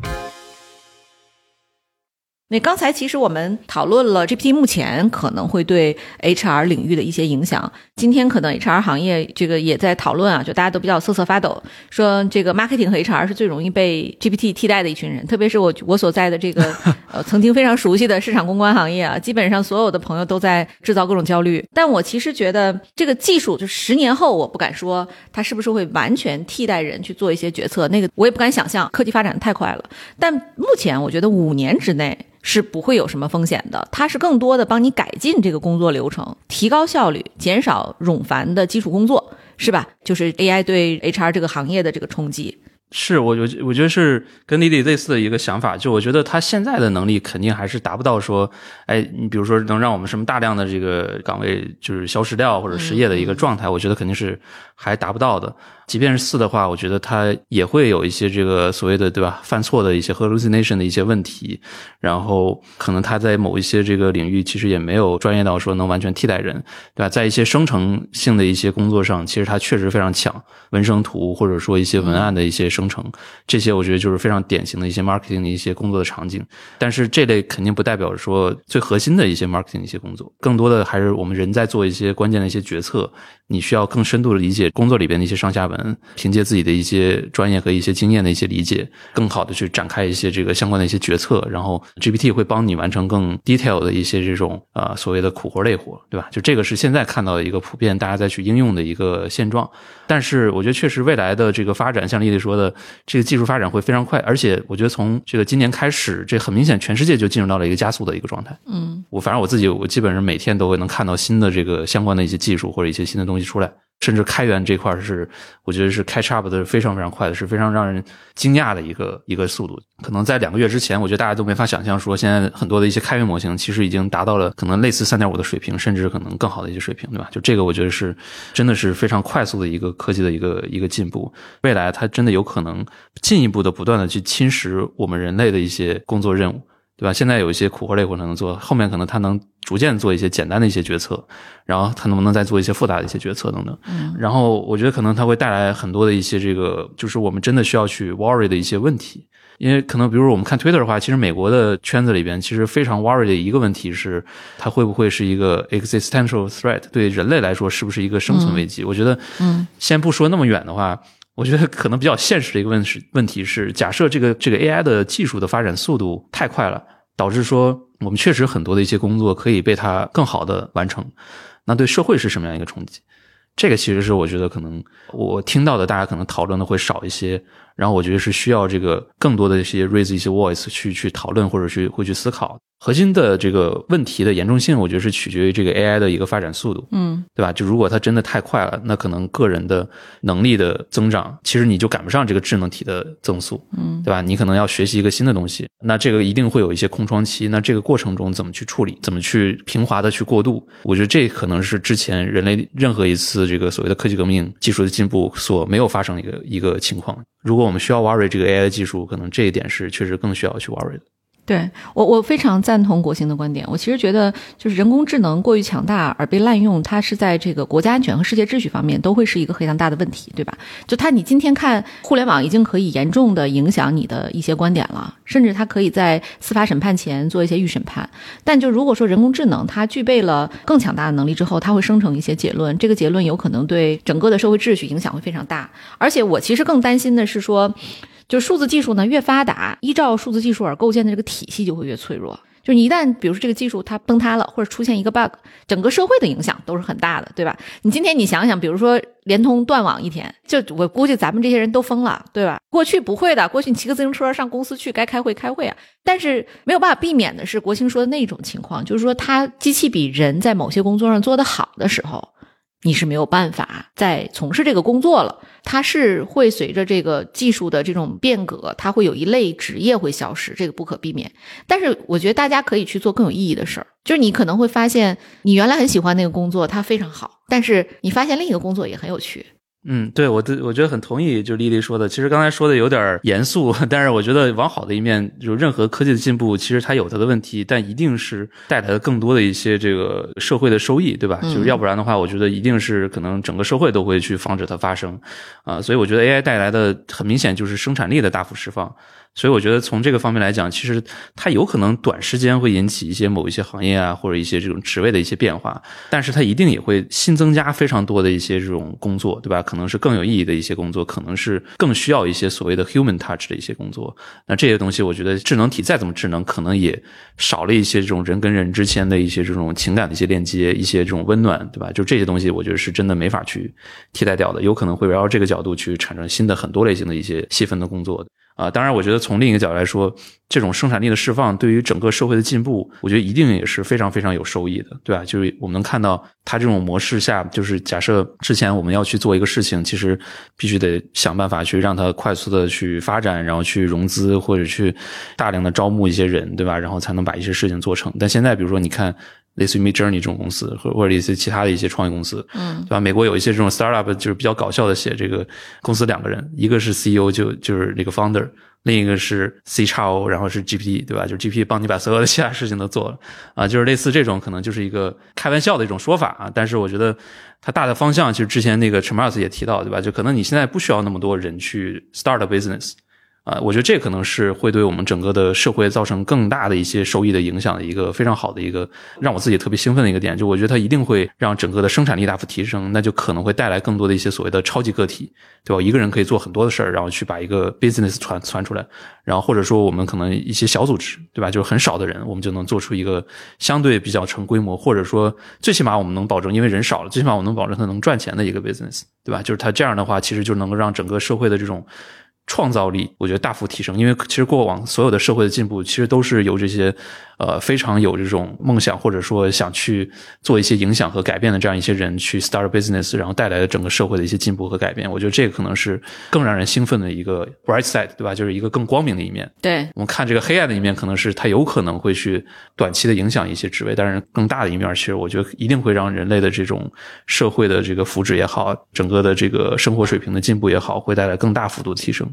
那刚才其实我们讨论了 GPT 目前可能会对 HR 领域的一些影响。今天可能 HR 行业这个也在讨论啊，就大家都比较瑟瑟发抖，说这个 marketing 和 HR 是最容易被 GPT 替代的一群人。特别是我 我所在的这个 呃曾经非常熟悉的市场公关行业啊，基本上所有的朋友都在制造各种焦虑。但我其实觉得这个技术就十年后我不敢说它是不是会完全替代人去做一些决策，那个我也不敢想象，科技发展太快了。但目前我觉得五年之内。是不会有什么风险的，它是更多的帮你改进这个工作流程，提高效率，减少冗繁的基础工作，是吧？就是 AI 对 HR 这个行业的这个冲击。是我我我觉得是跟丽丽类似的一个想法，就我觉得他现在的能力肯定还是达不到说，哎，你比如说能让我们什么大量的这个岗位就是消失掉或者失业的一个状态，我觉得肯定是还达不到的。即便是四的话，我觉得它也会有一些这个所谓的对吧犯错的一些 hallucination 的一些问题，然后可能它在某一些这个领域其实也没有专业到说能完全替代人，对吧？在一些生成性的一些工作上，其实它确实非常强，文生图或者说一些文案的一些生成，这些我觉得就是非常典型的一些 marketing 的一些工作的场景。但是这类肯定不代表说最核心的一些 marketing 的一些工作，更多的还是我们人在做一些关键的一些决策，你需要更深度的理解工作里边的一些上下文。嗯，凭借自己的一些专业和一些经验的一些理解，更好的去展开一些这个相关的一些决策，然后 GPT 会帮你完成更 detail 的一些这种呃所谓的苦活累活，对吧？就这个是现在看到的一个普遍大家在去应用的一个现状。但是我觉得确实未来的这个发展，像丽丽说的，这个技术发展会非常快，而且我觉得从这个今年开始，这很明显全世界就进入到了一个加速的一个状态。嗯，我反正我自己，我基本上每天都会能看到新的这个相关的一些技术或者一些新的东西出来。甚至开源这块是，我觉得是 catch up 的非常非常快的，是非常让人惊讶的一个一个速度。可能在两个月之前，我觉得大家都没法想象，说现在很多的一些开源模型其实已经达到了可能类似三点五的水平，甚至可能更好的一些水平，对吧？就这个，我觉得是真的是非常快速的一个科技的一个一个进步。未来它真的有可能进一步的不断的去侵蚀我们人类的一些工作任务，对吧？现在有一些苦活累活能做，后面可能他能。逐渐做一些简单的一些决策，然后他能不能再做一些复杂的一些决策等等。嗯，然后我觉得可能它会带来很多的一些这个，就是我们真的需要去 worry 的一些问题。因为可能比如我们看 Twitter 的话，其实美国的圈子里边其实非常 worry 的一个问题是，它会不会是一个 existential threat，对人类来说是不是一个生存危机？我觉得，嗯，先不说那么远的话，我觉得可能比较现实的一个问题问题是，假设这个这个 AI 的技术的发展速度太快了，导致说。我们确实很多的一些工作可以被它更好的完成，那对社会是什么样一个冲击？这个其实是我觉得可能我听到的大家可能讨论的会少一些，然后我觉得是需要这个更多的一些 raise 一些 voice 去去讨论或者去会去思考。核心的这个问题的严重性，我觉得是取决于这个 AI 的一个发展速度，嗯，对吧？就如果它真的太快了，那可能个人的能力的增长，其实你就赶不上这个智能体的增速，嗯，对吧？你可能要学习一个新的东西，那这个一定会有一些空窗期，那这个过程中怎么去处理，怎么去平滑的去过渡？我觉得这可能是之前人类任何一次这个所谓的科技革命、技术的进步所没有发生的一个一个情况。如果我们需要 worry 这个 AI 的技术，可能这一点是确实更需要去 worry 的。对我，我非常赞同国兴的观点。我其实觉得，就是人工智能过于强大而被滥用，它是在这个国家安全和世界秩序方面都会是一个非常大的问题，对吧？就它，你今天看互联网已经可以严重的影响你的一些观点了，甚至它可以在司法审判前做一些预审判。但就如果说人工智能它具备了更强大的能力之后，它会生成一些结论，这个结论有可能对整个的社会秩序影响会非常大。而且我其实更担心的是说。就数字技术呢越发达，依照数字技术而构建的这个体系就会越脆弱。就是你一旦比如说这个技术它崩塌了，或者出现一个 bug，整个社会的影响都是很大的，对吧？你今天你想想，比如说联通断网一天，就我估计咱们这些人都疯了，对吧？过去不会的，过去你骑个自行车上公司去，该开会开会啊。但是没有办法避免的是，国庆说的那种情况，就是说它机器比人在某些工作上做得好的时候。你是没有办法再从事这个工作了，它是会随着这个技术的这种变革，它会有一类职业会消失，这个不可避免。但是我觉得大家可以去做更有意义的事儿，就是你可能会发现，你原来很喜欢那个工作，它非常好，但是你发现另一个工作也很有趣。嗯，对我对我觉得很同意，就丽丽说的。其实刚才说的有点严肃，但是我觉得往好的一面，就任何科技的进步，其实它有它的问题，但一定是带来了更多的一些这个社会的收益，对吧？就是要不然的话，我觉得一定是可能整个社会都会去防止它发生，啊，所以我觉得 AI 带来的很明显就是生产力的大幅释放。所以我觉得从这个方面来讲，其实它有可能短时间会引起一些某一些行业啊，或者一些这种职位的一些变化，但是它一定也会新增加非常多的一些这种工作，对吧？可能是更有意义的一些工作，可能是更需要一些所谓的 human touch 的一些工作。那这些东西，我觉得智能体再怎么智能，可能也少了一些这种人跟人之间的一些这种情感的一些链接，一些这种温暖，对吧？就这些东西，我觉得是真的没法去替代掉的，有可能会围绕这个角度去产生新的很多类型的一些细分的工作。啊，当然，我觉得从另一个角度来说，这种生产力的释放对于整个社会的进步，我觉得一定也是非常非常有收益的，对吧？就是我们能看到，它这种模式下，就是假设之前我们要去做一个事情，其实必须得想办法去让它快速的去发展，然后去融资或者去大量的招募一些人，对吧？然后才能把一些事情做成。但现在，比如说你看。类似于 Mid Journey 这种公司，或或者一些其他的一些创业公司，嗯，对吧？美国有一些这种 startup 就是比较搞笑的，写这个公司两个人，一个是 CEO 就就是那个 founder，另一个是 C 叉 O，然后是 GPT，对吧？就是 GPT 帮你把所有的其他事情都做了，啊，就是类似这种可能就是一个开玩笑的一种说法啊。但是我觉得它大的方向，其实之前那个 Charles 也提到，对吧？就可能你现在不需要那么多人去 start a business。啊，我觉得这可能是会对我们整个的社会造成更大的一些收益的影响的一个非常好的一个让我自己特别兴奋的一个点。就我觉得它一定会让整个的生产力大幅提升，那就可能会带来更多的一些所谓的超级个体，对吧？一个人可以做很多的事儿，然后去把一个 business 传传出来，然后或者说我们可能一些小组织，对吧？就是很少的人，我们就能做出一个相对比较成规模，或者说最起码我们能保证，因为人少了，最起码我们能保证它能赚钱的一个 business，对吧？就是它这样的话，其实就能够让整个社会的这种。创造力，我觉得大幅提升，因为其实过往所有的社会的进步，其实都是由这些。呃，非常有这种梦想，或者说想去做一些影响和改变的这样一些人去 start business，然后带来的整个社会的一些进步和改变。我觉得这个可能是更让人兴奋的一个 bright side，对吧？就是一个更光明的一面。对我们看这个黑暗的一面，可能是它有可能会去短期的影响一些职位，但是更大的一面，其实我觉得一定会让人类的这种社会的这个福祉也好，整个的这个生活水平的进步也好，会带来更大幅度的提升。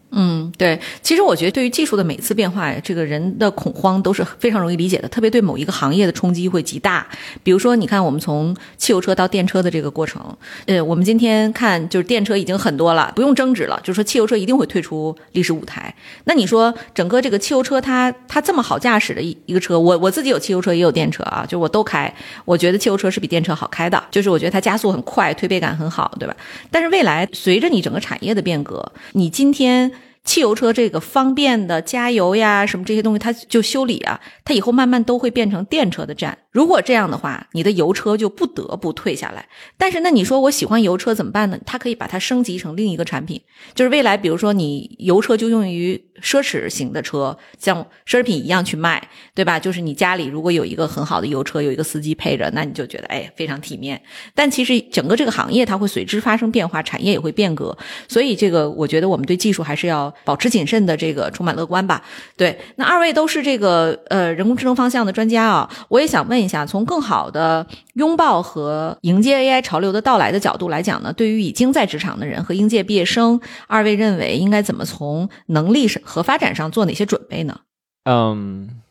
嗯，对，其实我觉得对于技术的每次变化，这个人的恐慌都是非常容易理解的，特别对某一个行业的冲击会极大。比如说，你看我们从汽油车到电车的这个过程，呃，我们今天看就是电车已经很多了，不用争执了，就是说汽油车一定会退出历史舞台。那你说整个这个汽油车，它它这么好驾驶的一一个车，我我自己有汽油车也有电车啊，就我都开，我觉得汽油车是比电车好开的，就是我觉得它加速很快，推背感很好，对吧？但是未来随着你整个产业的变革，你今天。汽油车这个方便的加油呀，什么这些东西，它就修理啊，它以后慢慢都会变成电车的站。如果这样的话，你的油车就不得不退下来。但是，那你说我喜欢油车怎么办呢？它可以把它升级成另一个产品，就是未来，比如说你油车就用于奢侈型的车，像奢侈品一样去卖，对吧？就是你家里如果有一个很好的油车，有一个司机配着，那你就觉得哎非常体面。但其实整个这个行业它会随之发生变化，产业也会变革。所以这个我觉得我们对技术还是要保持谨慎的，这个充满乐观吧。对，那二位都是这个呃人工智能方向的专家啊，我也想问。一下，从更好的拥抱和迎接 AI 潮流的到来的角度来讲呢，对于已经在职场的人和应届毕业生，二位认为应该怎么从能力上和发展上做哪些准备呢？嗯，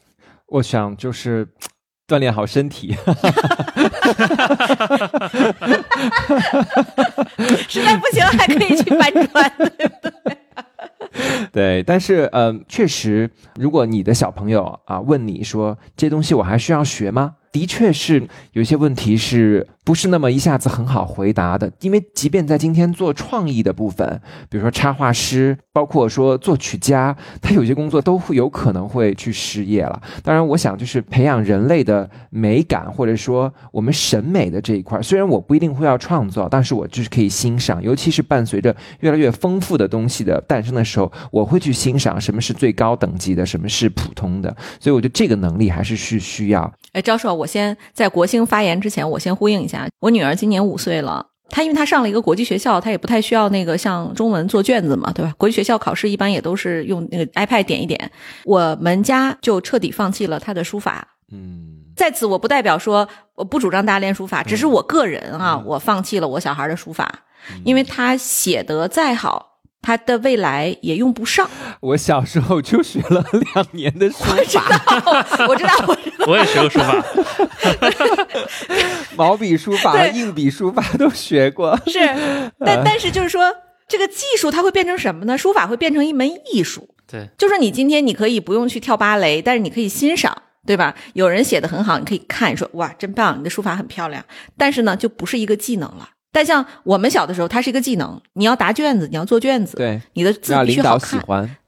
我想就是锻炼好身体。实在不行还可以去搬砖，对不对？对，但是嗯，确实，如果你的小朋友啊问你说这东西我还需要学吗？的确是有些问题是不是那么一下子很好回答的？因为即便在今天做创意的部分，比如说插画师，包括说作曲家，他有些工作都会有可能会去失业了。当然，我想就是培养人类的美感，或者说我们审美的这一块，虽然我不一定会要创造，但是我就是可以欣赏。尤其是伴随着越来越丰富的东西的诞生的时候，我会去欣赏什么是最高等级的，什么是普通的。所以我觉得这个能力还是是需要。哎，张硕，我先在国兴发言之前，我先呼应一下，我女儿今年五岁了。她因为她上了一个国际学校，她也不太需要那个像中文做卷子嘛，对吧？国际学校考试一般也都是用那个 iPad 点一点。我们家就彻底放弃了她的书法。嗯，在此我不代表说我不主张大家练书法，只是我个人啊，我放弃了我小孩的书法，因为他写得再好。他的未来也用不上。我小时候就学了两年的书法，我知道，我知道，我也学过书法，毛笔书法、硬笔书法都学过。是，但但是就是说，这个技术它会变成什么呢？书法会变成一门艺术。对，就是你今天你可以不用去跳芭蕾，但是你可以欣赏，对吧？有人写的很好，你可以看，说哇，真棒，你的书法很漂亮。但是呢，就不是一个技能了。但像我们小的时候，它是一个技能，你要答卷子，你要做卷子，对，你的字必须好看。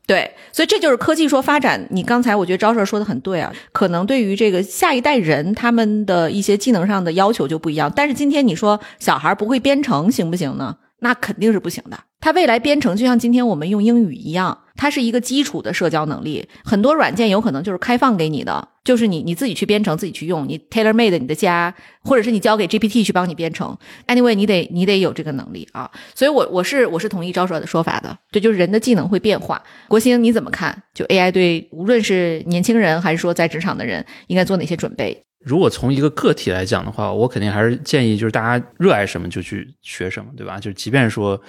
对，所以这就是科技说发展。你刚才我觉得招社说的很对啊，可能对于这个下一代人，他们的一些技能上的要求就不一样。但是今天你说小孩不会编程行不行呢？那肯定是不行的。它未来编程就像今天我们用英语一样，它是一个基础的社交能力。很多软件有可能就是开放给你的，就是你你自己去编程，自己去用，你 tailor made 你的家，或者是你交给 GPT 去帮你编程。Anyway，你得你得有这个能力啊。所以，我我是我是同意招社的说法的。这就是人的技能会变化。国兴你怎么看？就 AI 对无论是年轻人还是说在职场的人，应该做哪些准备？如果从一个个体来讲的话，我肯定还是建议，就是大家热爱什么就去学什么，对吧？就即便说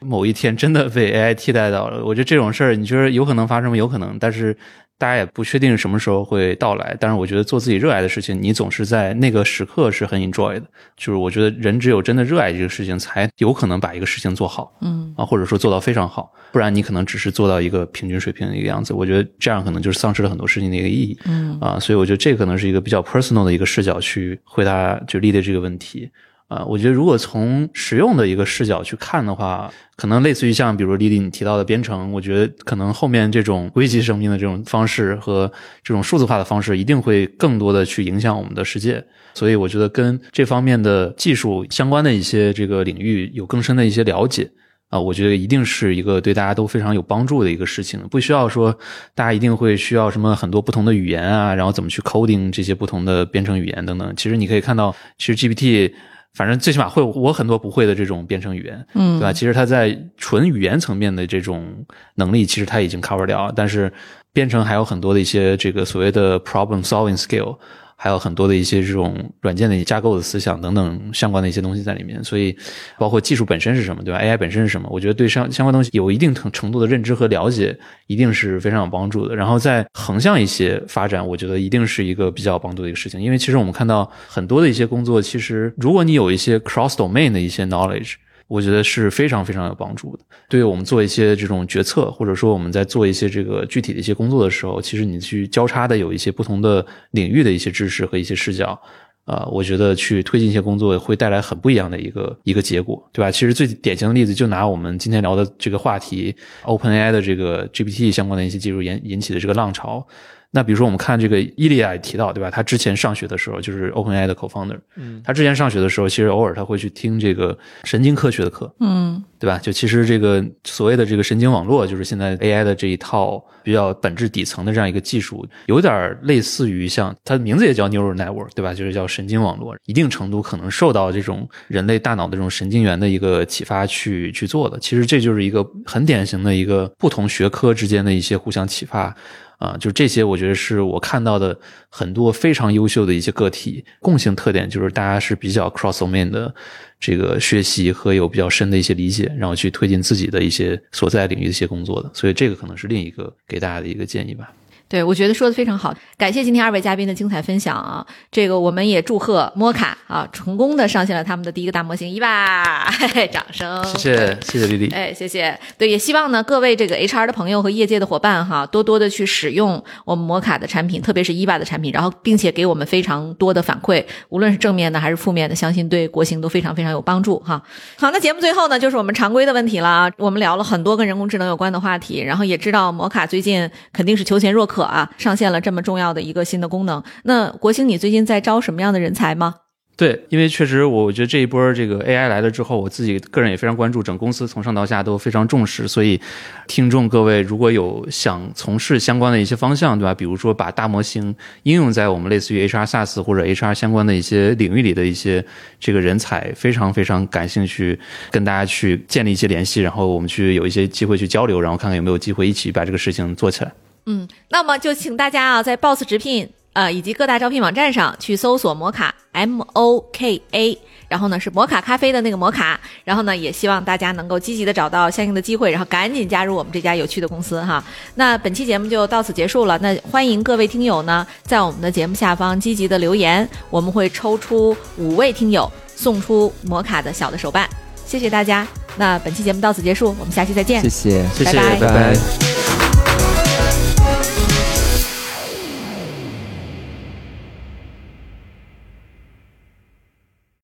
某一天真的被 AI 替代到了，我觉得这种事儿，你觉得有可能发生吗？有可能，但是。大家也不确定什么时候会到来，但是我觉得做自己热爱的事情，你总是在那个时刻是很 enjoy 的。就是我觉得人只有真的热爱这个事情，才有可能把一个事情做好，嗯啊，或者说做到非常好，不然你可能只是做到一个平均水平的一个样子。我觉得这样可能就是丧失了很多事情的一个意义，嗯啊，所以我觉得这可能是一个比较 personal 的一个视角去回答就立的这个问题。啊，我觉得如果从实用的一个视角去看的话，可能类似于像比如丽丽你提到的编程，我觉得可能后面这种危机生命的这种方式和这种数字化的方式，一定会更多的去影响我们的世界。所以我觉得跟这方面的技术相关的一些这个领域有更深的一些了解啊，我觉得一定是一个对大家都非常有帮助的一个事情。不需要说大家一定会需要什么很多不同的语言啊，然后怎么去 coding 这些不同的编程语言等等。其实你可以看到，其实 GPT。反正最起码会我很多不会的这种编程语言，嗯，对吧？其实它在纯语言层面的这种能力，其实它已经 cover 掉了。但是编程还有很多的一些这个所谓的 problem solving skill。还有很多的一些这种软件的架构的思想等等相关的一些东西在里面，所以包括技术本身是什么，对吧？AI 本身是什么？我觉得对相相关东西有一定程度的认知和了解，一定是非常有帮助的。然后在横向一些发展，我觉得一定是一个比较有帮助的一个事情，因为其实我们看到很多的一些工作，其实如果你有一些 cross domain 的一些 knowledge。我觉得是非常非常有帮助的。对于我们做一些这种决策，或者说我们在做一些这个具体的一些工作的时候，其实你去交叉的有一些不同的领域的一些知识和一些视角，啊，我觉得去推进一些工作会带来很不一样的一个一个结果，对吧？其实最典型的例子就拿我们今天聊的这个话题，OpenAI 的这个 GPT 相关的一些技术引引起的这个浪潮。那比如说，我们看这个伊利亚提到，对吧？他之前上学的时候就是 OpenAI 的 co-founder，嗯，他之前上学的时候，其实偶尔他会去听这个神经科学的课，嗯，对吧？就其实这个所谓的这个神经网络，就是现在 AI 的这一套比较本质底层的这样一个技术，有点类似于像它的名字也叫 neural network，对吧？就是叫神经网络，一定程度可能受到这种人类大脑的这种神经元的一个启发去去做的。其实这就是一个很典型的一个不同学科之间的一些互相启发。啊，就这些，我觉得是我看到的很多非常优秀的一些个体共性特点，就是大家是比较 cross domain 的这个学习和有比较深的一些理解，然后去推进自己的一些所在领域的一些工作的。所以这个可能是另一个给大家的一个建议吧。对，我觉得说的非常好，感谢今天二位嘉宾的精彩分享啊！这个我们也祝贺摩卡啊，成功的上线了他们的第一个大模型伊娃，嘿嘿，掌声！谢谢谢谢丽丽，哎，谢谢。对，也希望呢各位这个 HR 的朋友和业界的伙伴哈，多多的去使用我们摩卡的产品，特别是伊娃的产品，然后并且给我们非常多的反馈，无论是正面的还是负面的，相信对国行都非常非常有帮助哈。好，那节目最后呢，就是我们常规的问题了啊，我们聊了很多跟人工智能有关的话题，然后也知道摩卡最近肯定是求贤若渴。啊，上线了这么重要的一个新的功能。那国兴，你最近在招什么样的人才吗？对，因为确实，我觉得这一波这个 AI 来了之后，我自己个人也非常关注，整公司从上到下都非常重视。所以，听众各位如果有想从事相关的一些方向，对吧？比如说把大模型应用在我们类似于 HR SaaS 或者 HR 相关的一些领域里的一些这个人才，非常非常感兴趣，跟大家去建立一些联系，然后我们去有一些机会去交流，然后看看有没有机会一起把这个事情做起来。嗯，那么就请大家啊，在 Boss 直聘呃以及各大招聘网站上去搜索摩卡 M O K A，然后呢是摩卡咖啡的那个摩卡，然后呢也希望大家能够积极的找到相应的机会，然后赶紧加入我们这家有趣的公司哈。那本期节目就到此结束了，那欢迎各位听友呢在我们的节目下方积极的留言，我们会抽出五位听友送出摩卡的小的手办，谢谢大家。那本期节目到此结束，我们下期再见，谢谢，谢谢，拜拜拜。